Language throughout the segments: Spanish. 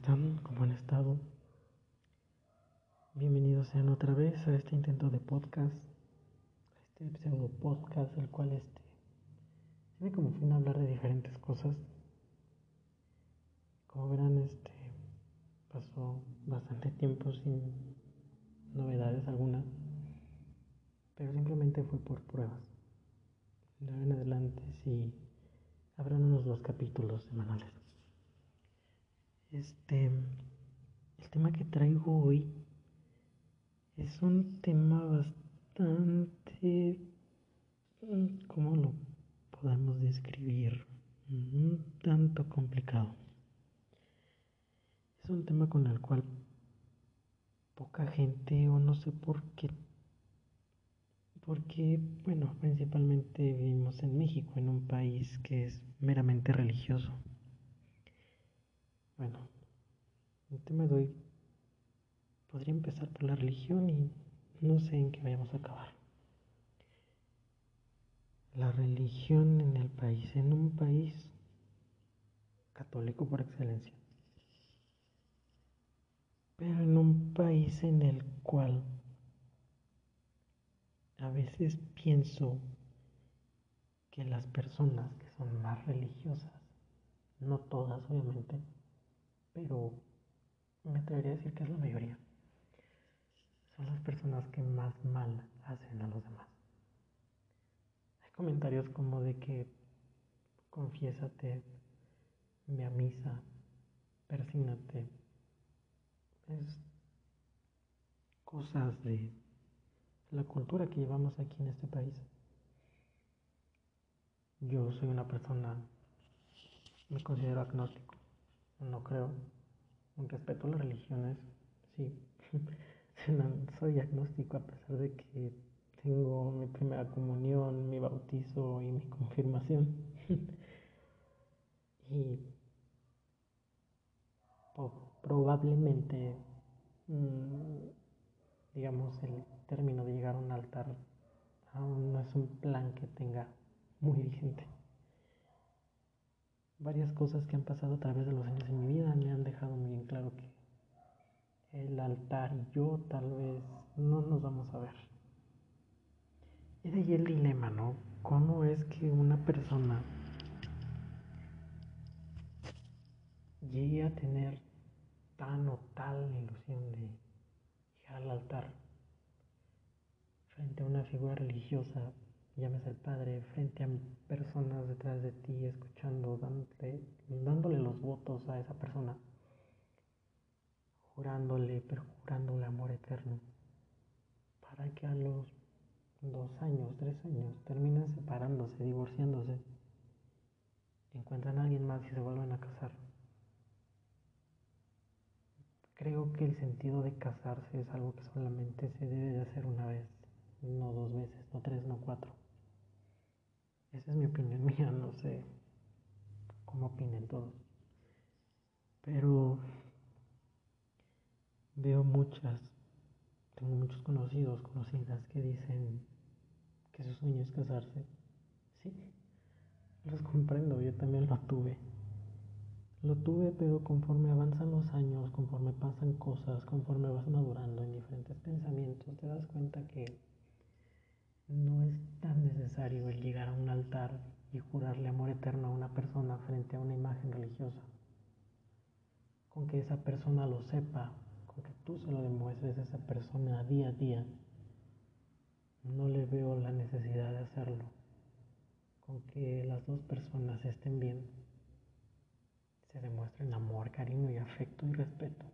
están? ¿Cómo han estado? Bienvenidos sean otra vez a este intento de podcast, a este pseudo podcast, el cual este tiene como fin hablar de diferentes cosas. Como verán, este pasó bastante tiempo sin novedades algunas, pero simplemente fue por pruebas. De ahora en adelante sí habrán unos dos capítulos semanales. Este, el tema que traigo hoy es un tema bastante, ¿cómo lo podemos describir? Un tanto complicado. Es un tema con el cual poca gente, o no sé por qué, porque, bueno, principalmente vivimos en México, en un país que es meramente religioso. Bueno, el tema de podría empezar por la religión y no sé en qué vayamos a acabar. La religión en el país, en un país católico por excelencia, pero en un país en el cual a veces pienso que las personas que son más religiosas, no todas obviamente, pero me atrevería a decir que es la mayoría. Son las personas que más mal hacen a los demás. Hay comentarios como de que confiésate, ve a misa, persínate. Es cosas de la cultura que llevamos aquí en este país. Yo soy una persona, me considero agnóstico no creo. Respeto a las religiones, sí. Soy agnóstico a pesar de que tengo mi primera comunión, mi bautizo y mi confirmación. y probablemente, mm, digamos, el término de llegar a un altar aún no es un plan que tenga muy vigente varias cosas que han pasado a través de los años en mi vida me han dejado muy bien claro que el altar y yo tal vez no nos vamos a ver. De ahí el dilema, ¿no? ¿Cómo es que una persona llegue a tener tan o tal ilusión de llegar al altar frente a una figura religiosa llames al Padre frente a personas detrás de ti, escuchando, dándole, dándole los votos a esa persona, jurándole, perjurándole amor eterno, para que a los dos años, tres años, terminen separándose, divorciándose, encuentran a alguien más y se vuelven a casar. Creo que el sentido de casarse es algo que solamente se debe de hacer una vez, no dos veces, no tres, no cuatro. Esa es mi opinión mía, no sé cómo opinen todos. Pero veo muchas, tengo muchos conocidos, conocidas que dicen que su sueño es casarse. Sí, los comprendo, yo también lo tuve. Lo tuve, pero conforme avanzan los años, conforme pasan cosas, conforme vas madurando en diferentes pensamientos, te das cuenta que no es tan necesario el llegar a un altar y jurarle amor eterno a una persona frente a una imagen religiosa. Con que esa persona lo sepa, con que tú se lo demuestres a esa persona día a día, no le veo la necesidad de hacerlo. Con que las dos personas estén bien, se demuestren amor, cariño y afecto y respeto.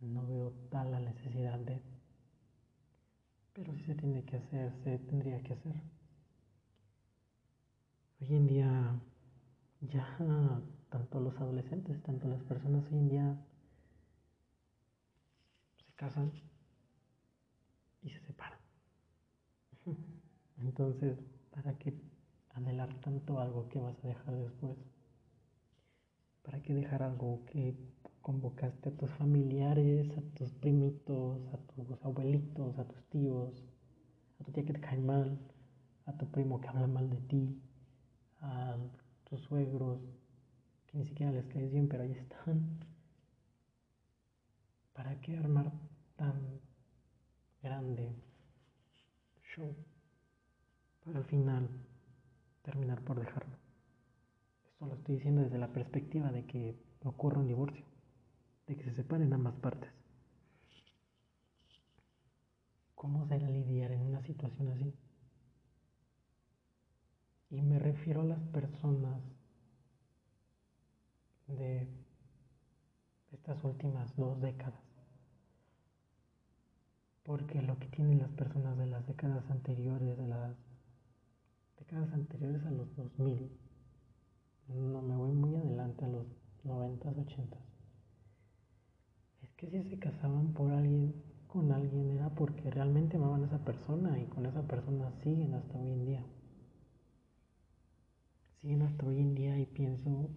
No veo tal la necesidad de pero si se tiene que hacer, se tendría que hacer. Hoy en día ya tanto los adolescentes, tanto las personas hoy en día se casan y se separan. Entonces, ¿para qué anhelar tanto algo que vas a dejar después? ¿Para qué dejar algo que convocaste a tus familiares, a tus primitos, a tus abuelitos, a tus tíos, a tu tía que te cae mal, a tu primo que habla mal de ti, a tus suegros que ni siquiera les caes bien, pero ahí están, ¿Para qué armar tan grande show para al final terminar por dejarlo? Esto lo estoy diciendo desde la perspectiva de que ocurra un divorcio, de que se separen ambas partes. ¿Cómo será lidiar en una situación así? Y me refiero a las personas de estas últimas dos décadas. Porque lo que tienen las personas de las décadas anteriores, de las décadas anteriores a los 2000, no me voy muy adelante a los 90, 80, es que si se casaban por alguien, con alguien era porque realmente amaban a esa persona y con esa persona siguen hasta hoy en día. Siguen hasta hoy en día y pienso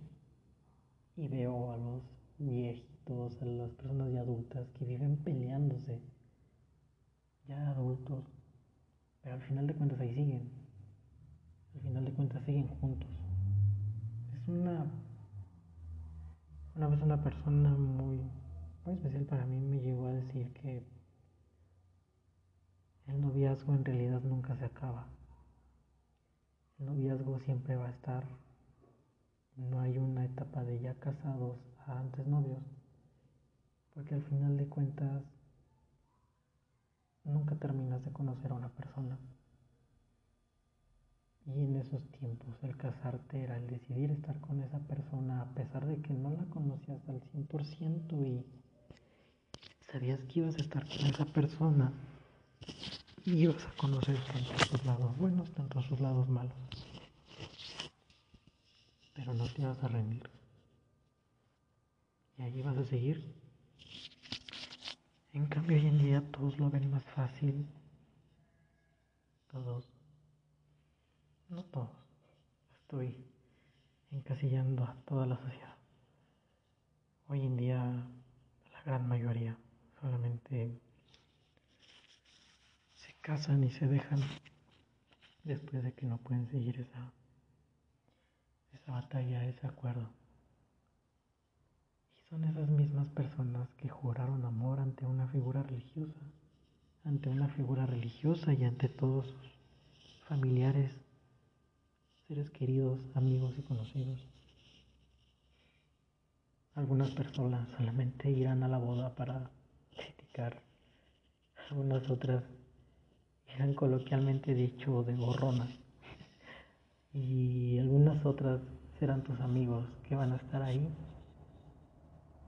y veo a los viejitos, a las personas ya adultas que viven peleándose, ya adultos, pero al final de cuentas ahí siguen. Al final de cuentas siguen juntos. Es una una vez una persona muy, muy especial para mí me llegó a decir que el noviazgo en realidad nunca se acaba. El noviazgo siempre va a estar. No hay una etapa de ya casados a antes novios. Porque al final de cuentas nunca terminas de conocer a una persona. Y en esos tiempos el casarte era el decidir estar con esa persona a pesar de que no la conocías al 100% y sabías que ibas a estar con esa persona y ibas a conocer tanto sus lados buenos, tanto sus lados malos. Pero no te ibas a rendir. Y ahí vas a seguir. En cambio, hoy en día todos lo ven más fácil. Todos. No todos. Estoy encasillando a toda la sociedad. Hoy en día, la gran mayoría solamente casan y se dejan después de que no pueden seguir esa, esa batalla, ese acuerdo. Y son esas mismas personas que juraron amor ante una figura religiosa, ante una figura religiosa y ante todos sus familiares, seres queridos, amigos y conocidos. Algunas personas solamente irán a la boda para algunas otras eran coloquialmente dicho de gorrona. Y algunas otras serán tus amigos que van a estar ahí,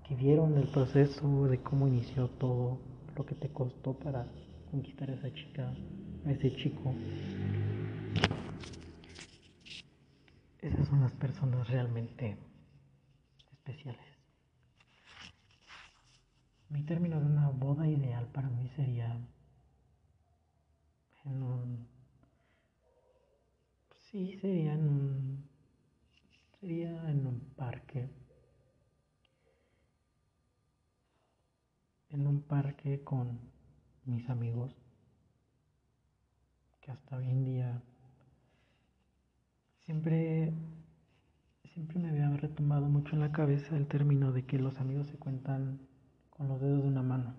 que vieron el proceso de cómo inició todo, lo que te costó para conquistar a esa chica, a ese chico. Esas son las personas realmente especiales. Mi término de una boda ideal para mí sería en un sí sería en un sería en un parque. En un parque con mis amigos que hasta hoy en día siempre siempre me había retomado mucho en la cabeza el término de que los amigos se cuentan con los dedos de una mano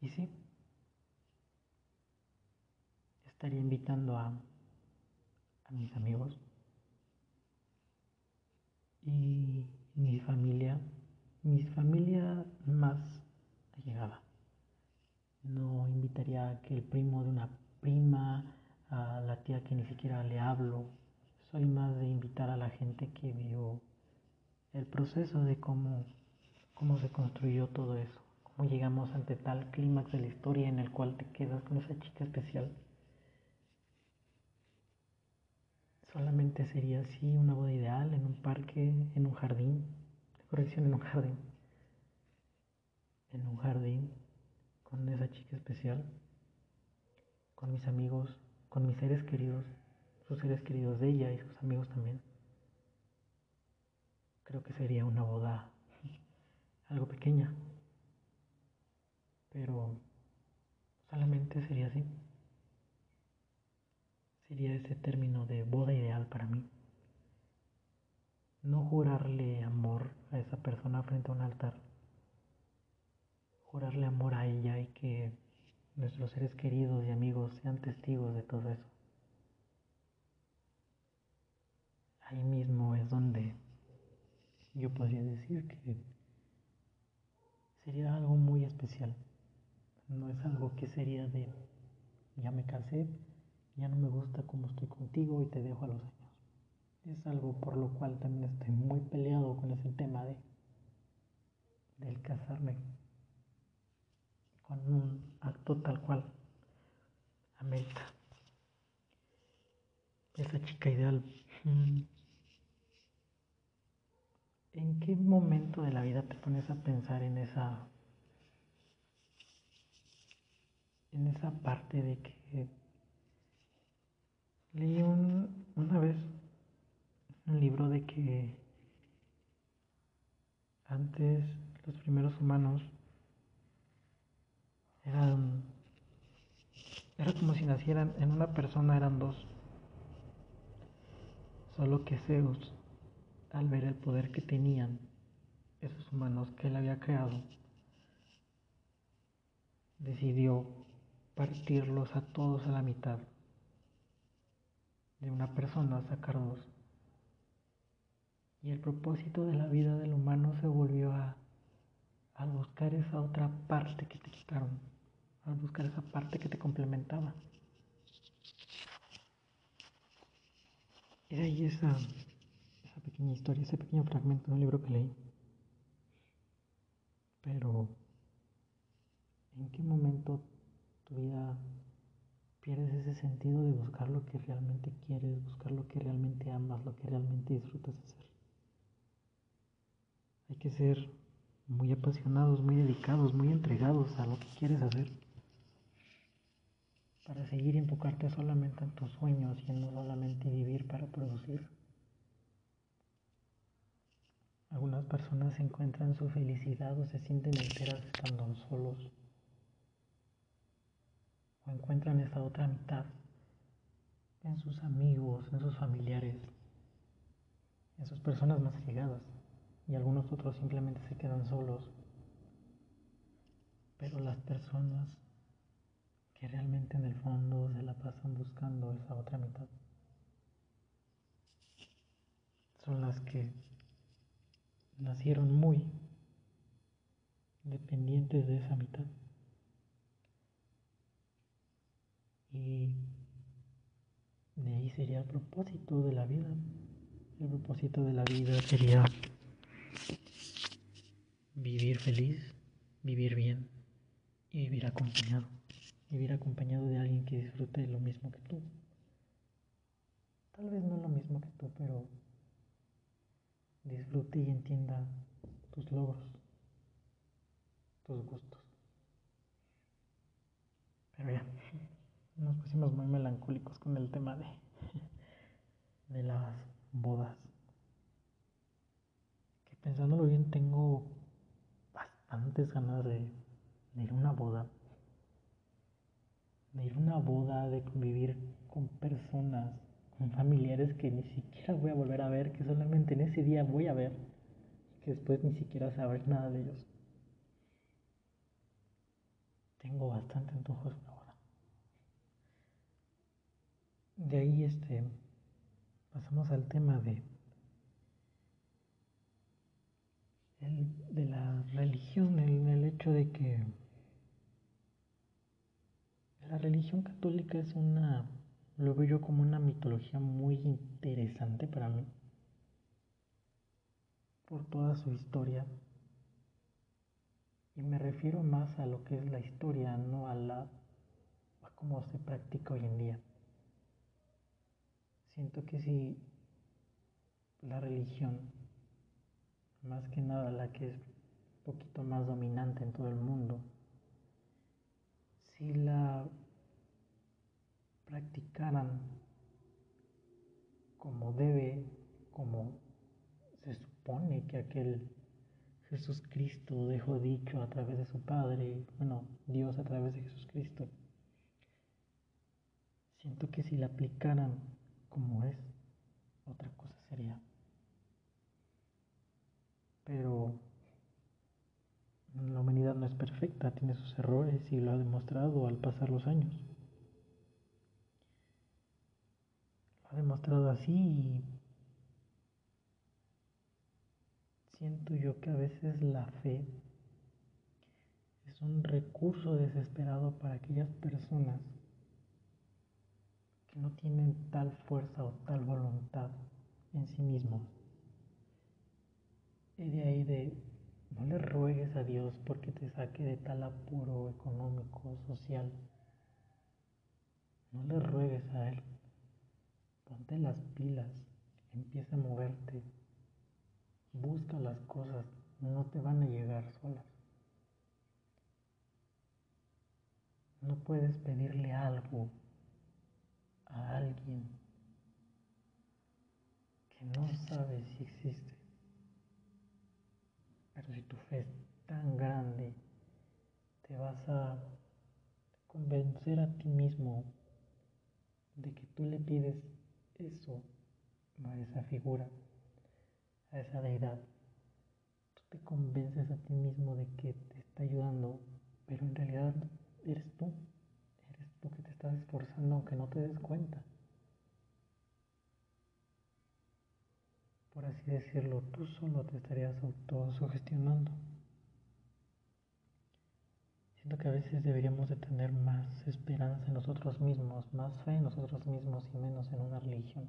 y sí estaría invitando a, a mis amigos y mi familia, mi familia más allegada. No invitaría a que el primo de una prima, a la tía que ni siquiera le hablo. Soy más de invitar a la gente que vio el proceso de cómo, cómo se construyó todo eso, cómo llegamos ante tal clímax de la historia en el cual te quedas con esa chica especial. Solamente sería así una boda ideal en un parque, en un jardín, corrección, en un jardín, en un jardín con esa chica especial, con mis amigos, con mis seres queridos, sus seres queridos de ella y sus amigos también. Creo que sería una boda algo pequeña, pero solamente sería así sería ese término de boda ideal para mí. No jurarle amor a esa persona frente a un altar, jurarle amor a ella y que nuestros seres queridos y amigos sean testigos de todo eso. Ahí mismo es donde yo podría decir que sería algo muy especial. No es algo que sería de ya me casé, ya no me gusta cómo estoy contigo y te dejo a los años. Es algo por lo cual también estoy muy peleado con ese tema de del casarme con un acto tal cual América. Esa chica ideal. Mm. ¿En qué momento de la vida te pones a pensar en esa en esa parte de que leí una vez un libro de que antes los primeros humanos eran era como si nacieran en una persona eran dos solo que Zeus al ver el poder que tenían esos humanos que él había creado decidió partirlos a todos a la mitad de una persona sacar dos y el propósito de la vida del humano se volvió a al buscar esa otra parte que te quitaron, al buscar esa parte que te complementaba. Y ahí esa pequeña historia, ese pequeño fragmento de un libro que leí. Pero, ¿en qué momento tu vida pierdes ese sentido de buscar lo que realmente quieres, buscar lo que realmente amas, lo que realmente disfrutas hacer? Hay que ser muy apasionados, muy dedicados, muy entregados a lo que quieres hacer. Para seguir enfocarte solamente en tus sueños y no solamente vivir para producir. Algunas personas encuentran su felicidad o se sienten enteras estando solos. O encuentran esa otra mitad en sus amigos, en sus familiares, en sus personas más llegadas y algunos otros simplemente se quedan solos. Pero las personas que realmente en el fondo se la pasan buscando esa otra mitad son las que nacieron muy dependientes de esa mitad. Y de ahí sería el propósito de la vida. El propósito de la vida sería vivir feliz, vivir bien y vivir acompañado. Vivir acompañado de alguien que disfrute lo mismo que tú. Tal vez no lo mismo que tú, pero disfrute y entienda tus logros, tus gustos. Pero ya, nos pusimos muy melancólicos con el tema de, de las bodas. Que pensándolo bien tengo bastantes ganas de, ir a una boda. De ir a una boda, de convivir con personas, familiares que ni siquiera voy a volver a ver, que solamente en ese día voy a ver, que después ni siquiera saber nada de ellos. Tengo bastante antojos boda. De ahí este pasamos al tema de de la religión, el, el hecho de que la religión católica es una, lo veo yo como una mitología muy interesante para mí, por toda su historia. Y me refiero más a lo que es la historia, no a la a cómo se practica hoy en día. Siento que si la religión más que nada la que es un poquito más dominante en todo el mundo, si la practicaran como debe, como se supone que aquel Jesús Cristo dejó dicho a través de su Padre, bueno, Dios a través de Jesús Cristo, siento que si la aplicaran como es, otra cosa sería pero La humanidad no es perfecta, tiene sus errores y lo ha demostrado al pasar los años. Lo ha demostrado así y siento yo que a veces la fe es un recurso desesperado para aquellas personas que no tienen tal fuerza o tal voluntad en sí mismos. Y de ahí de no le ruegues a Dios porque te saque de tal apuro económico, social. No le ruegues a Él. Ponte las pilas, empieza a moverte. Busca las cosas, no te van a llegar solas. No puedes pedirle algo a alguien que no sabe si existe. Pero si tu fe es tan grande, te vas a convencer a ti mismo de que tú le pides eso a esa figura, a esa deidad. Tú te convences a ti mismo de que te está ayudando, pero en realidad eres tú, eres tú que te estás esforzando aunque no te des cuenta. Por así decirlo, tú solo te estarías autosugestionando. Siento que a veces deberíamos de tener más esperanza en nosotros mismos, más fe en nosotros mismos y menos en una religión.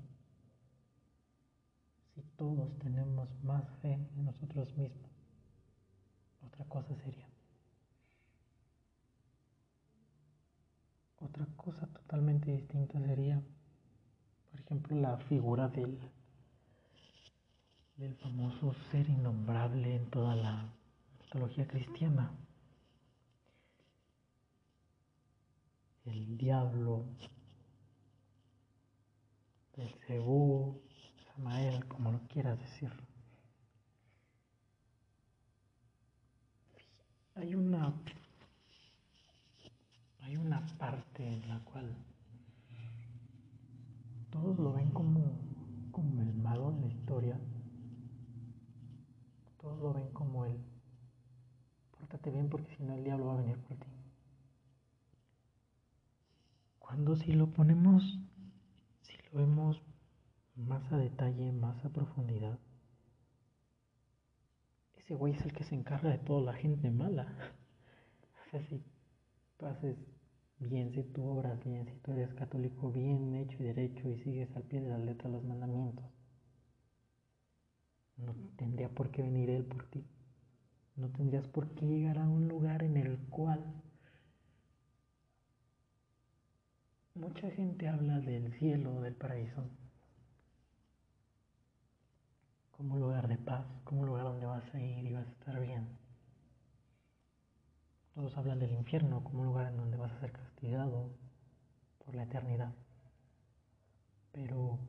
Si todos tenemos más fe en nosotros mismos, otra cosa sería. Otra cosa totalmente distinta sería, por ejemplo, la figura del, del famoso ser innombrable en toda la mitología cristiana. El diablo, el cebú, Samael, como lo quieras decir. Hay una hay una parte en la cual todos lo ven como, como el malo en la historia. Todos lo ven como el pórtate bien porque si no el diablo va a venir por ti. Cuando si lo ponemos, si lo vemos más a detalle, más a profundidad, ese güey es el que se encarga de toda la gente mala. O sea, si haces bien, si tú obras bien, si tú eres católico bien hecho y derecho y sigues al pie de la letra los mandamientos, no tendría por qué venir Él por ti. No tendrías por qué llegar a un lugar en el cual mucha gente habla del cielo, del paraíso, como un lugar de paz, como un lugar donde vas a ir y vas a estar bien. Todos hablan del infierno como un lugar en donde vas a ser castigado por la eternidad. Pero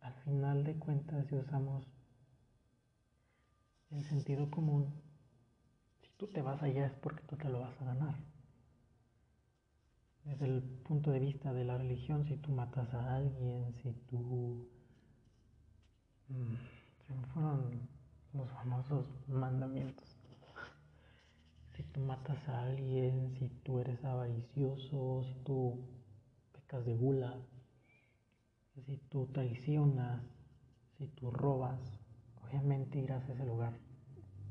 al final de cuentas, si usamos el sentido común, si tú te vas allá es porque tú te lo vas a ganar. Desde el punto de vista de la religión, si tú matas a alguien, si tú... Mm, se me fueron los famosos mandamientos si tú matas a alguien, si tú eres avaricioso, si tú pecas de gula, si tú traicionas, si tú robas, obviamente irás a ese lugar,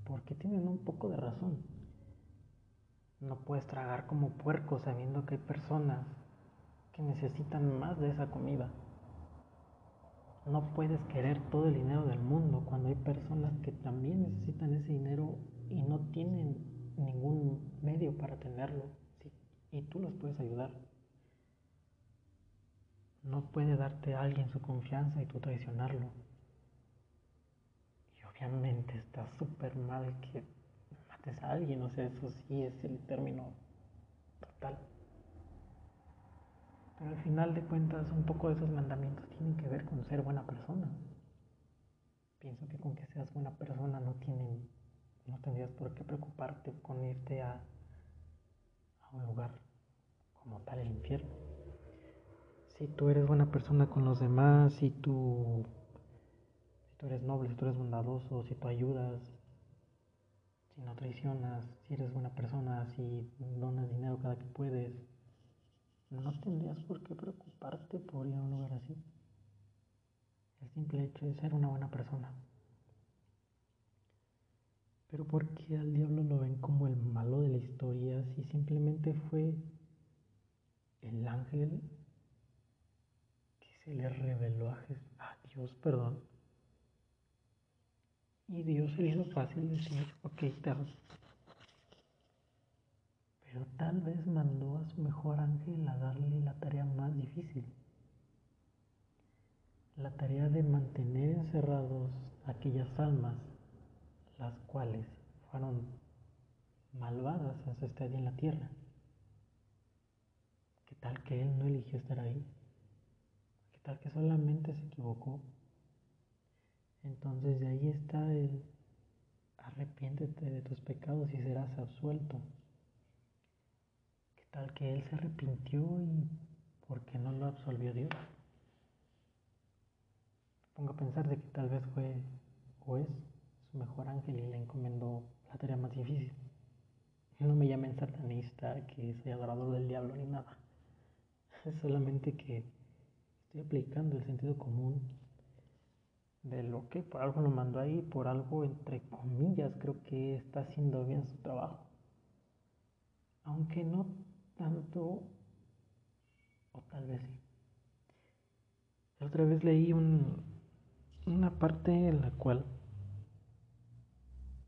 porque tienen un poco de razón. No puedes tragar como puerco sabiendo que hay personas que necesitan más de esa comida. No puedes querer todo el dinero del mundo cuando hay personas que también necesitan ese dinero y no tienen ningún medio para tenerlo y tú los puedes ayudar. No puede darte a alguien su confianza y tú traicionarlo. Y obviamente está súper mal que mates alguien, o sea, eso sí es el término total. Pero al final de cuentas, un poco de esos mandamientos tienen que ver con ser buena persona. Pienso que con que seas buena persona no tienen no tendrías por qué preocuparte con irte a, a un lugar como tal el infierno. Si tú eres buena persona con los demás, si tú, si tú eres noble, si tú eres bondadoso, si tú ayudas, si no traicionas, si eres buena persona, si donas dinero cada que puedes, no tendrías por qué preocuparte por ir a un lugar así. El simple hecho de ser una buena persona. Pero ¿por qué al diablo lo ven como el malo de la historia si simplemente fue el ángel que se le reveló a, Dios, perdón? Y Dios se hizo fácil decir, ok, te Pero tal vez mandó a su mejor ángel a darle la tarea más difícil. La tarea de mantener encerrados aquellas almas las cuales fueron malvadas en su estadía en la tierra. ¿Qué tal que él no eligió estar ahí? ¿Qué tal que solamente se equivocó? Entonces de ahí está el arrepiéntete de tus pecados y serás absuelto. ¿Qué tal que él se arrepintió y por qué no lo absolvió Dios? Pongo a pensar de que tal vez fue o es mejor ángel y le encomendó la tarea más difícil. No me llamen satanista, que soy adorador del diablo ni nada. Es solamente que estoy aplicando el sentido común de lo que por algo lo mandó ahí, por algo entre comillas creo que está haciendo bien su trabajo. Aunque no tanto, o tal vez sí. La otra vez leí un, una parte en la cual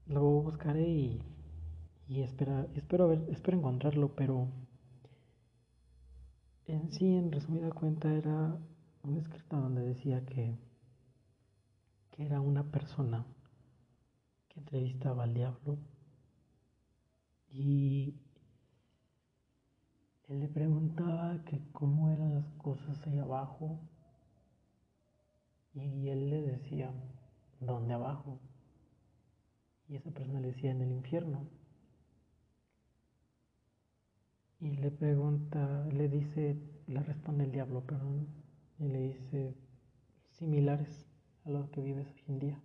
lo buscaré y, espero, ver, espero encontrarlo, pero en sí, en resumida cuenta, era un escrito donde decía que, que era una persona que entrevistaba al diablo y él le preguntaba que cómo eran las cosas ahí abajo y él le decía, ¿dónde abajo? Y esa persona le decía en el infierno. Y le pregunta, le dice, le responde el diablo, perdón, y le dice similares a lo que vives hoy en día.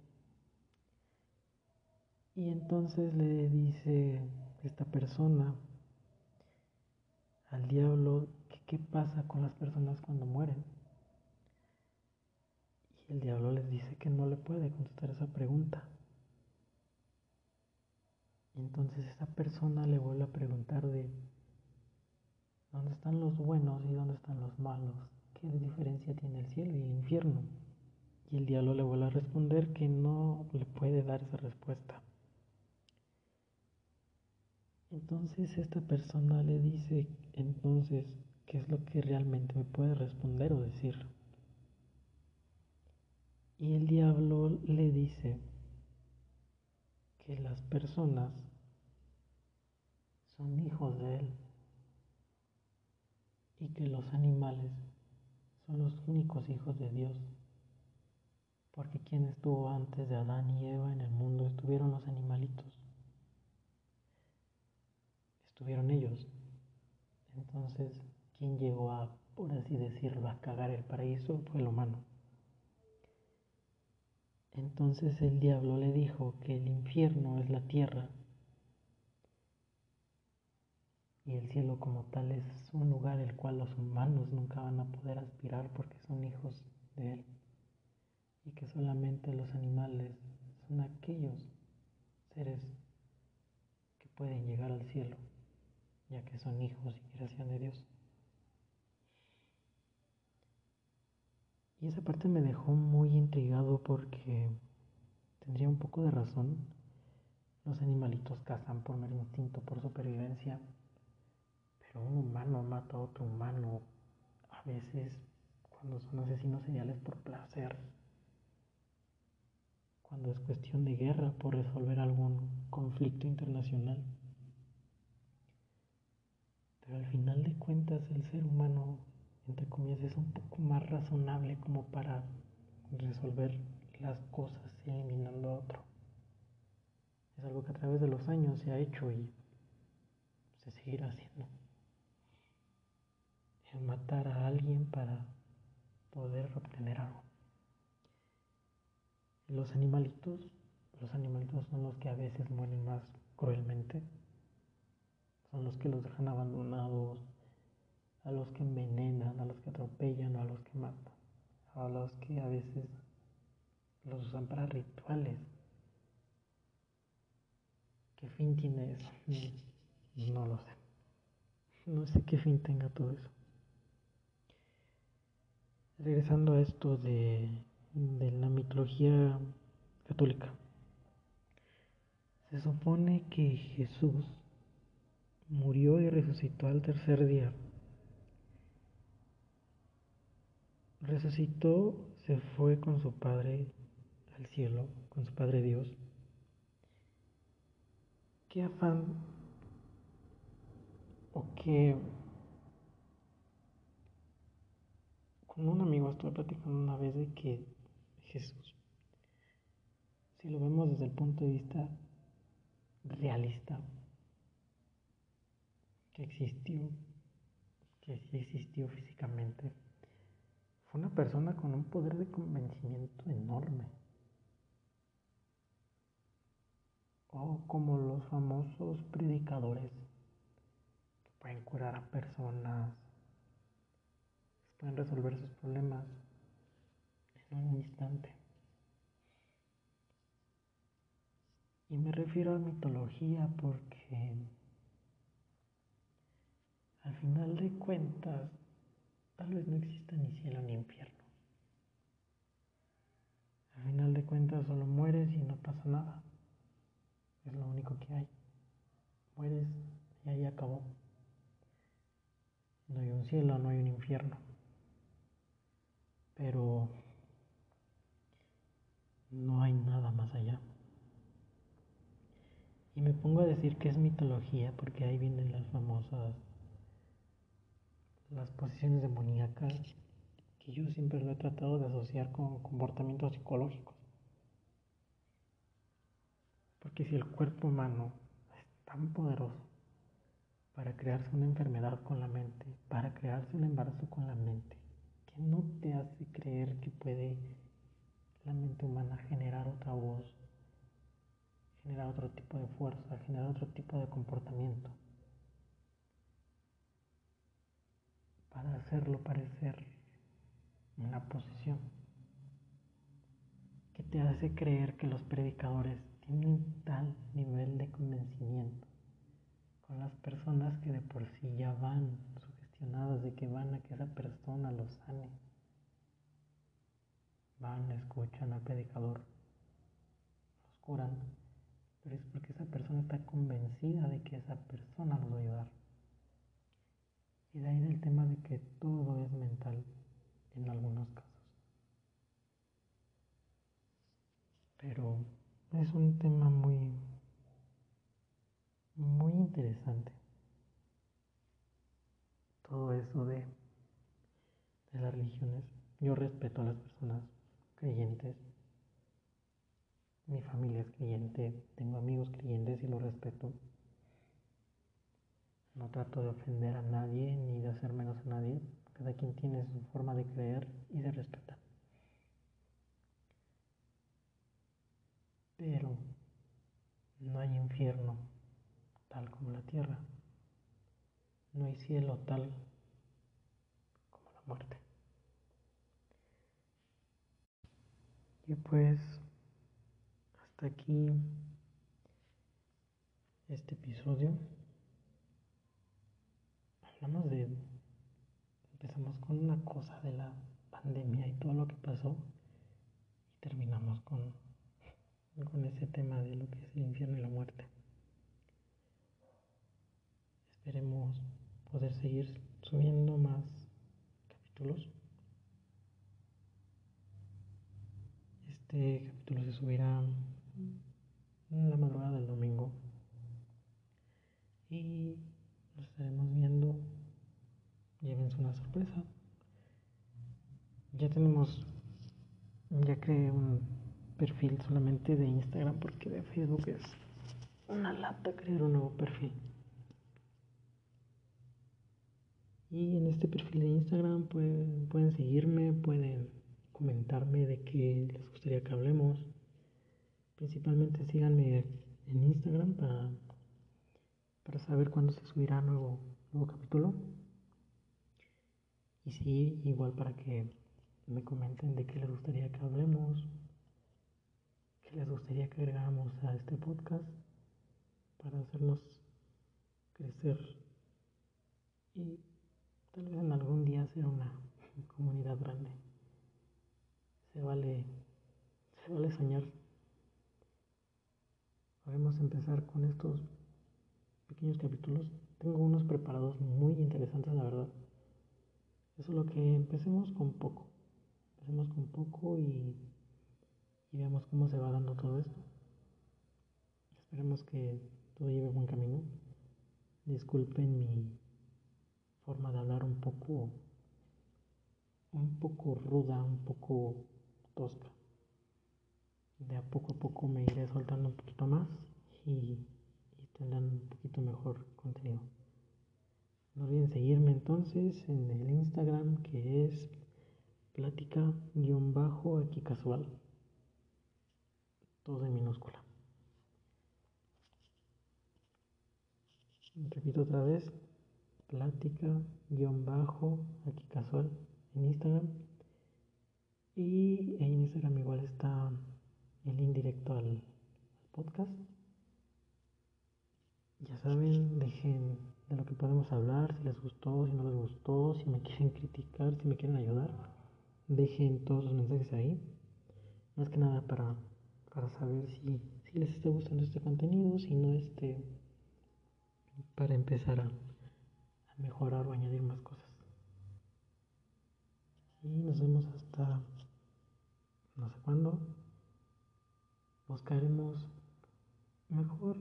Y entonces le dice esta persona al diablo que qué pasa con las personas cuando mueren. Y el diablo les dice que no le puede contestar esa pregunta. Entonces esa persona le vuelve a preguntar de dónde están los buenos y dónde están los malos, qué diferencia tiene el cielo y el infierno. Y el diablo le vuelve a responder que no le puede dar esa respuesta. Entonces esta persona le dice entonces qué es lo que realmente me puede responder o decir. Y el diablo le dice que las personas son hijos de Él y que los animales son los únicos hijos de Dios. Porque quien estuvo antes de Adán y Eva en el mundo estuvieron los animalitos. Estuvieron ellos. Entonces, quien llegó a, por así decirlo, a cagar el paraíso fue el humano. Entonces el diablo le dijo que el infierno es la tierra y el cielo como tal es un lugar el cual los humanos nunca van a poder aspirar porque son hijos de él y que solamente los animales son aquellos seres que pueden llegar al cielo ya que son hijos y creación de Dios. Y esa parte me dejó muy intrigado porque tendría un poco de razón. Los animalitos cazan por mero instinto, por supervivencia un humano mata a otro humano, a veces cuando son asesinos seriales por placer, cuando es cuestión de guerra por resolver algún conflicto internacional. Pero al final de cuentas el ser humano, entre comillas, es un poco más razonable como para resolver las cosas eliminando a otro. Es algo que a través de los años se ha hecho y se seguirá haciendo el matar a alguien para poder obtener algo. Los animalitos, los animalitos son los que a veces mueren más cruelmente. Son los que los dejan abandonados, a los que envenenan, a los que atropellan a los que matan, a los que a veces los usan para rituales. ¿Qué fin tiene eso? No lo sé. No sé qué fin tenga todo eso. Regresando a esto de, de la mitología católica. Se supone que Jesús murió y resucitó al tercer día. Resucitó, se fue con su Padre al cielo, con su Padre Dios. ¿Qué afán o qué... Con un amigo estuve platicando una vez de que Jesús, si lo vemos desde el punto de vista realista, que existió, que sí existió físicamente, fue una persona con un poder de convencimiento enorme. O como los famosos predicadores que pueden curar a personas, pueden resolver sus problemas en un instante. Y me refiero a mitología porque al final de cuentas tal vez no exista ni cielo ni infierno. Al final de cuentas solo mueres y no pasa nada. Es lo único que hay. Mueres y ahí acabó. No hay un cielo, no hay un infierno. Pero no hay nada más allá. Y me pongo a decir que es mitología porque ahí vienen las famosas, las posiciones demoníacas que yo siempre lo he tratado de asociar con comportamientos psicológicos. Porque si el cuerpo humano es tan poderoso para crearse una enfermedad con la mente, para crearse un embarazo con la mente, que no te hace creer que puede la mente humana generar otra voz generar otro tipo de fuerza, generar otro tipo de comportamiento, para hacerlo parecer una posición que te hace creer que los predicadores tienen tal nivel de convencimiento con las personas que de por sí ya van sugestionadas de que van a que esa persona los sane. Van, escuchan al predicador, los curan pero es porque esa persona está convencida de que esa persona los va a ayudar. Y de ahí del tema de que todo es mental en algunos casos. Pero es un tema muy, muy interesante. Todo eso de, de las religiones. Yo respeto a las personas creyentes mi familia es creyente, tengo amigos creyentes y lo respeto. No trato de ofender a nadie ni de hacer menos a nadie. Cada quien tiene su forma de creer y de respetar. Pero no hay infierno tal como la tierra. No hay cielo tal como la muerte. Y pues hasta aquí este episodio. Hablamos de. Empezamos con una cosa de la pandemia y todo lo que pasó. Y terminamos con, con ese tema de lo que es el infierno y la muerte. Esperemos poder seguir subiendo más capítulos. Este capítulo se subirá en la madrugada del domingo. Y nos estaremos viendo. Llévense una sorpresa. Ya tenemos, ya creé un perfil solamente de Instagram porque de Facebook es una lata crear un nuevo perfil. Y en este perfil de Instagram pueden, pueden seguirme, pueden comentarme de qué les gustaría que hablemos. Principalmente síganme en Instagram para para saber cuándo se subirá nuevo, nuevo capítulo. Y sí, igual para que me comenten de qué les gustaría que hablemos, qué les gustaría que agregáramos a este podcast para hacernos crecer y tal vez en algún día ser una comunidad grande. Se vale, se vale soñar. Podemos empezar con estos pequeños capítulos. Tengo unos preparados muy interesantes, la verdad. Eso es lo que empecemos con poco. Empecemos con poco y, y veamos cómo se va dando todo esto. Esperemos que todo lleve buen camino. Disculpen mi forma de hablar un poco un poco ruda, un poco tosca. De a poco a poco me iré soltando un poquito más y, tendrán un poquito mejor contenido. No olviden seguirme entonces en el Instagram que es plática-bajo aquí casual. Todo en minúscula. Repito otra vez, plática-bajo aquí casual en Instagram. Y en Instagram igual está el link directo al podcast. Ya saben, dejen de lo que podemos hablar, si les gustó, si no les gustó, si me quieren criticar, si me quieren ayudar. Dejen todos los mensajes ahí. Más que nada para, para saber si, si les está gustando este contenido, si no este para empezar a, a mejorar o añadir más cosas. Y nos vemos hasta no sé cuándo. Buscaremos mejor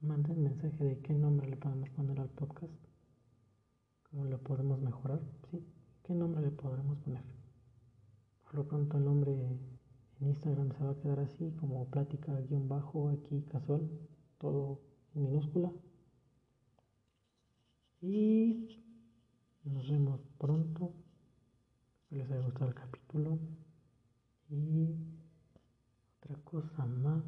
manden mensaje de qué nombre le podemos poner al podcast. ¿Cómo lo podemos mejorar? ¿Sí? ¿Qué nombre le podremos poner? Por lo pronto el nombre en Instagram se va a quedar así como plática guion bajo aquí casual, todo en minúscula. Y nos vemos pronto. Espero les haya gustado el capítulo. Y otra cosa más.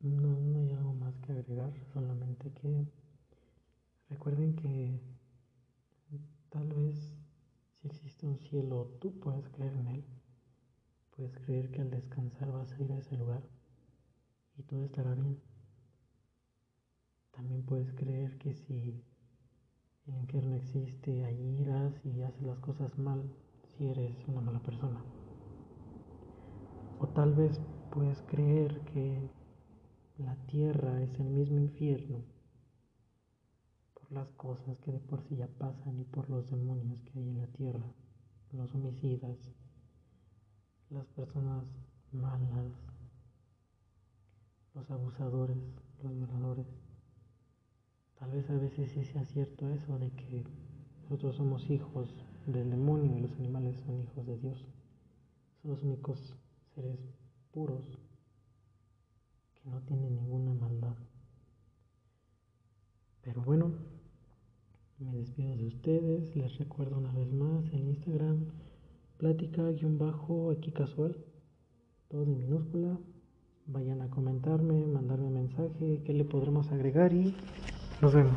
No, no hay algo más que agregar, solamente que recuerden que tal vez si existe un cielo, tú puedes creer en él. Puedes creer que al descansar vas a ir a ese lugar y todo estará bien. También puedes creer que si el infierno existe, allí irás y haces las cosas mal si eres una mala persona. O tal vez puedes creer que la tierra es el mismo infierno por las cosas que de por sí ya pasan y por los demonios que hay en la tierra, los homicidas, las personas malas, los abusadores, los violadores. Tal vez a veces sí sea cierto eso de que nosotros somos hijos del demonio y los animales son hijos de Dios. Son los únicos seres puros que no tienen ninguna maldad. Pero bueno, me despido de ustedes. Les recuerdo una vez más en Instagram, plática-bajo aquí casual, todo en minúscula. Vayan a comentarme, mandarme mensaje, qué le podremos agregar y nos vemos.